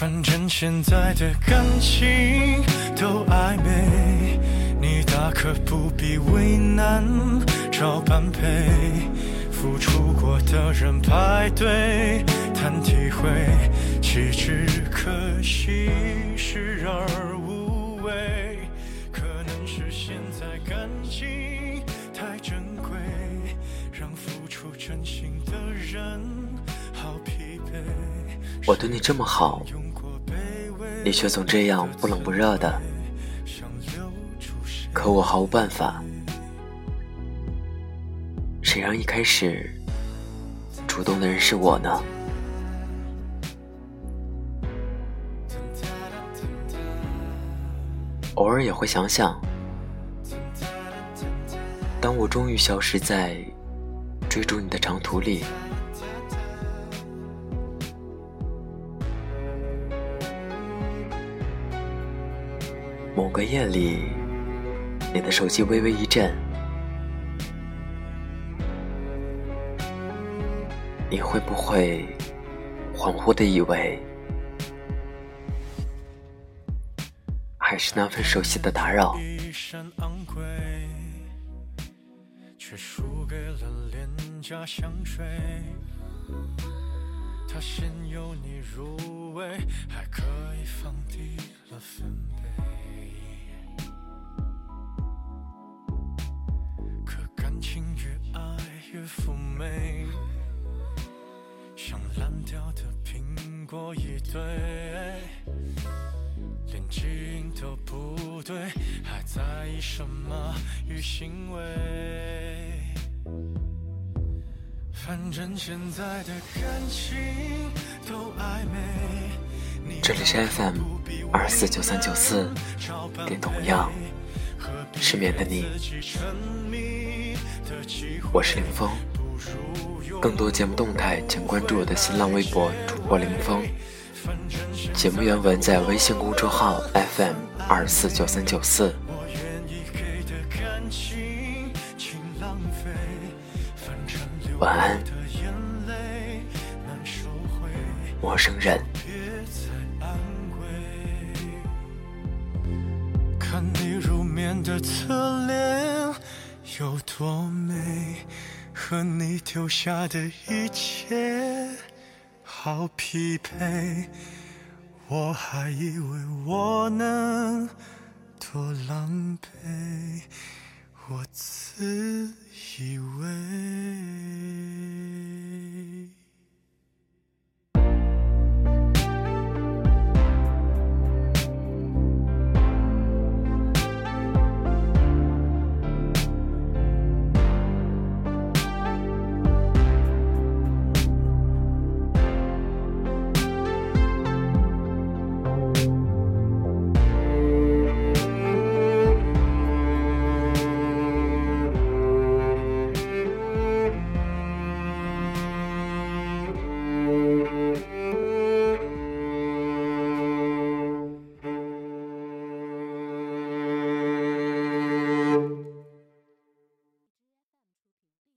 反正现在的感情都暧昧，你大可不必为难，找般配。付出过的人排队谈体会，岂止可惜，视而无味。可能是现在感情太珍贵，让付出真心的人好疲惫。我对你这么好，你却总这样不冷不热的，可我毫无办法。谁让一开始主动的人是我呢？偶尔也会想想，当我终于消失在追逐你的长途里。某个夜里，你的手机微微一震，你会不会恍惚的以为，还是那份熟悉的打扰？一身昂贵，却输给了廉价香水。它先由你入味，还可以放低了分贝。烂掉的苹果一堆。连基因都不对，还在意什么与行为？反正现在的感情都暧昧。你这里是 FM 二四九三九四，给同样失眠的你，我是林峰。更多节目动态，请关注我的新浪微博主播林峰。节目原文在微信公众号 FM 二四九三九四。我愿意给的感情，请浪费。反正流晚安的眼泪难收回，陌生人。别再安慰。看你入眠的侧脸有多美，和你丢下的一切好匹配。我还以为我能多狼狈，